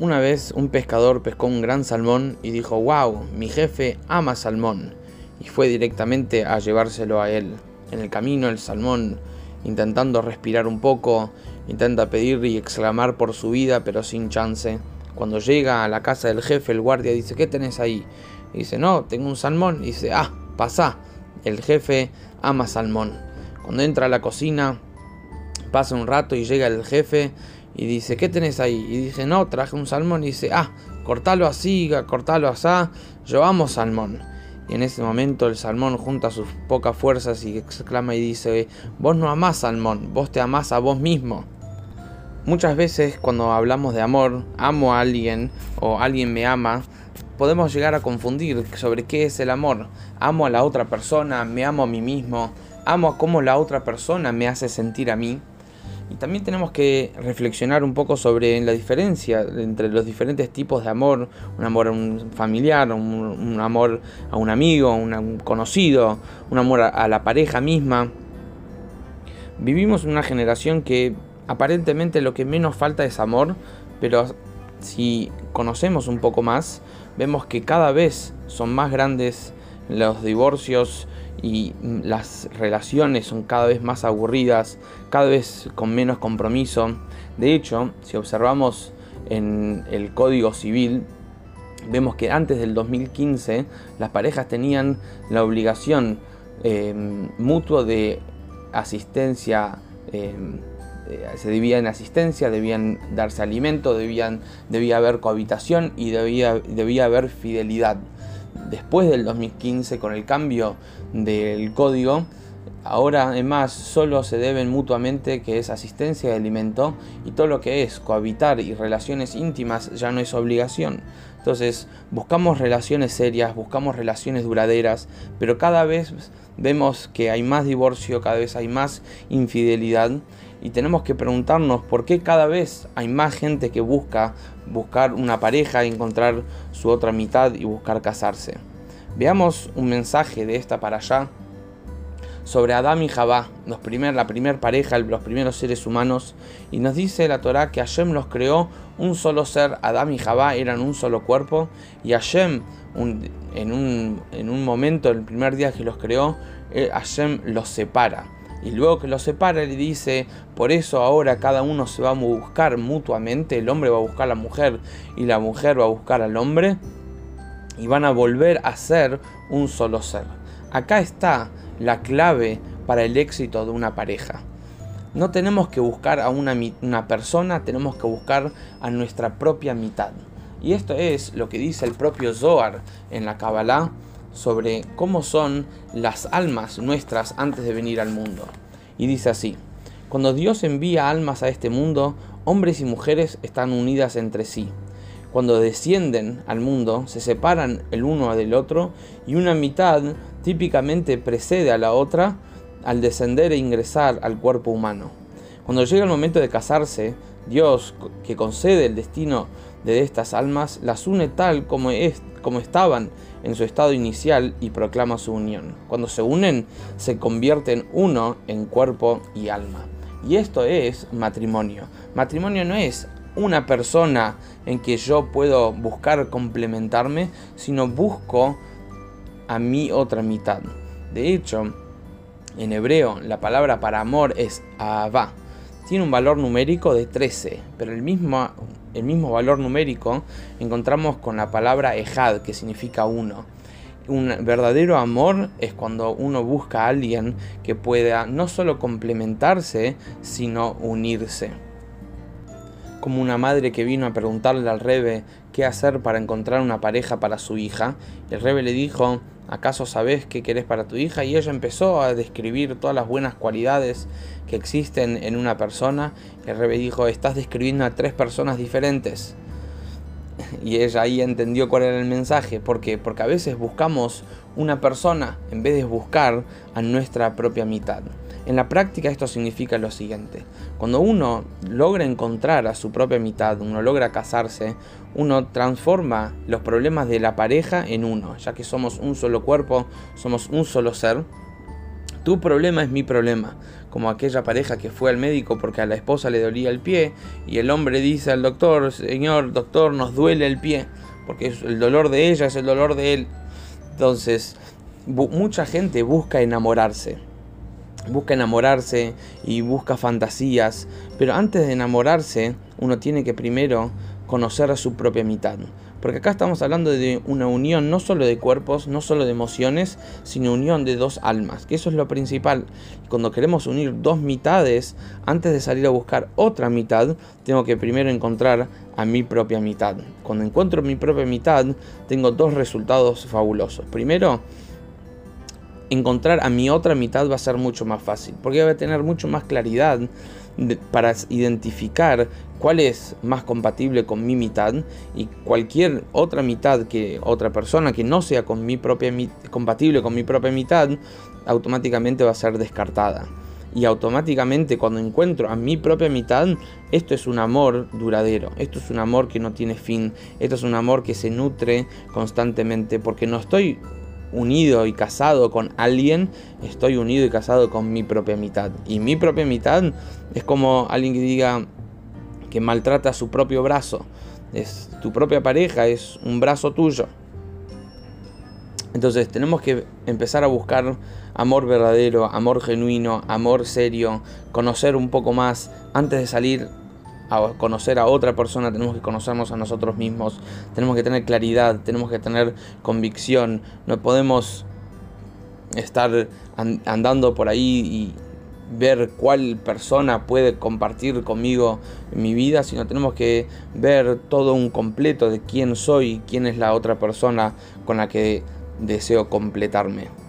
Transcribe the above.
Una vez un pescador pescó un gran salmón y dijo, wow, mi jefe ama salmón. Y fue directamente a llevárselo a él. En el camino el salmón, intentando respirar un poco, intenta pedir y exclamar por su vida, pero sin chance. Cuando llega a la casa del jefe, el guardia dice, ¿qué tenés ahí? Y dice, no, tengo un salmón. Y dice, ah, pasa. El jefe ama salmón. Cuando entra a la cocina, pasa un rato y llega el jefe y dice, ¿qué tenés ahí? Y dice, no, traje un salmón. Y dice, ah, cortalo así, cortalo así, yo amo salmón. Y en ese momento el salmón junta sus pocas fuerzas y exclama y dice, vos no amás salmón, vos te amás a vos mismo. Muchas veces cuando hablamos de amor, amo a alguien o alguien me ama, podemos llegar a confundir sobre qué es el amor. Amo a la otra persona, me amo a mí mismo, amo a cómo la otra persona me hace sentir a mí. Y también tenemos que reflexionar un poco sobre la diferencia entre los diferentes tipos de amor, un amor a un familiar, un, amor a un amigo, un conocido, un amor a, la pareja misma. Vivimos una generación que aparentemente lo que menos falta es amor, pero si conocemos un poco más, vemos que cada vez son más grandes los divorcios y las relaciones son cada vez más aburridas, cada vez con menos compromiso. De hecho, si observamos en el Código Civil, vemos que antes del 2015 las parejas tenían la obligación eh, mutua de asistencia, eh, eh, se debía en asistencia, debían darse alimento, debían, debía haber cohabitación y debía, debía haber fidelidad. Después del 2015, con el cambio del código, Ahora además solo se deben mutuamente que es asistencia de alimento y todo lo que es cohabitar y relaciones íntimas ya no es obligación. Entonces buscamos relaciones serias, buscamos relaciones duraderas, pero cada vez vemos que hay más divorcio, cada vez hay más infidelidad y tenemos que preguntarnos por qué cada vez hay más gente que busca buscar una pareja, encontrar su otra mitad y buscar casarse. Veamos un mensaje de esta para allá sobre Adán y Jabá, los primer, la primera pareja, los primeros seres humanos, y nos dice la Torá que Hashem los creó un solo ser, Adán y Jabá eran un solo cuerpo, y Hashem en, un, en un momento, el primer día que los creó, eh, Hashem los separa. Y luego que los separa, le dice, por eso ahora cada uno se va a buscar mutuamente, el hombre va a buscar a la mujer y la mujer va a buscar al hombre, y van a volver a ser un solo ser. Acá está la clave para el éxito de una pareja. No tenemos que buscar a una, una, persona, tenemos que buscar a nuestra propia mitad. Y esto es lo que dice el propio Zohar en la Kabbalah sobre cómo son las almas nuestras antes de venir al mundo. Y dice así, cuando Dios envía almas a este mundo, hombres y mujeres están unidas entre sí. Cuando descienden al mundo, se separan el uno del otro y una mitad típicamente precede a la otra al descender e ingresar al cuerpo humano. Cuando llega el momento de casarse, Dios, que concede el destino de estas almas, las une tal como, es, como estaban en su estado inicial y proclama su unión. Cuando se unen, se convierten uno en cuerpo y alma. Y esto es matrimonio. Matrimonio no es una persona en que yo puedo buscar complementarme, sino busco a mi otra mitad. De hecho, en hebreo la palabra para amor es Ahava. Tiene un valor numérico de 13, pero el mismo, el mismo valor numérico encontramos con la palabra Ejad, que significa uno. Un verdadero amor es cuando uno busca a alguien que pueda no solo complementarse, sino unirse como una madre que vino a preguntarle al Rebe qué hacer para encontrar una pareja para su hija. El Rebe le dijo, ¿acaso sabes qué querés para tu hija? Y ella empezó a describir todas las buenas cualidades que existen en una persona. El Rebe dijo, estás describiendo a tres personas diferentes. Y ella ahí entendió cuál era el mensaje. ¿Por qué? Porque a veces buscamos una persona en vez de buscar a nuestra propia mitad. En la práctica esto significa lo siguiente. Cuando uno logra encontrar a su propia mitad, uno logra casarse, uno transforma los problemas de la pareja en uno, ya que somos un solo cuerpo, somos un solo ser. Tu problema es mi problema. como aquella pareja que fue al médico porque a la esposa le dolía el pie y el hombre dice al doctor, señor doctor, nos duele el pie, porque el dolor de ella es el dolor de él. Entonces, mucha gente busca enamorarse. Busca enamorarse y busca fantasías, pero antes de enamorarse uno tiene que primero conocer a su propia mitad. Porque acá estamos hablando de una unión no solo de cuerpos, no solo de emociones, sino unión de dos almas, que eso es lo principal. Cuando queremos unir dos mitades, antes de salir a buscar otra mitad, tengo que primero encontrar a mi propia mitad. Cuando encuentro mi propia mitad, tengo dos resultados fabulosos. Primero, encontrar a mi otra mitad va a ser mucho más fácil, porque voy a tener mucho más claridad para identificar cuál es más compatible con mi mitad y cualquier otra mitad que otra persona que no sea con mi propia compatible con mi propia mitad automáticamente va a ser descartada. Y automáticamente cuando encuentro a mi propia mitad, esto es un amor duradero, esto es un amor que no tiene fin, esto es un amor que se nutre constantemente porque no estoy unido y casado con alguien, estoy unido y casado con mi propia mitad. Y mi propia mitad es como alguien que diga que maltrata su propio brazo. Es tu propia pareja, es un brazo tuyo. Entonces tenemos que empezar a buscar amor verdadero, amor genuino, amor serio, conocer un poco más antes de salir a conocer a otra persona, tenemos que conocernos a nosotros mismos, tenemos que tener claridad, tenemos que tener convicción, no podemos estar andando por ahí y ver cuál persona puede compartir conmigo mi vida, sino tenemos que ver todo un completo de quién soy, quién es la otra persona con la que deseo completarme.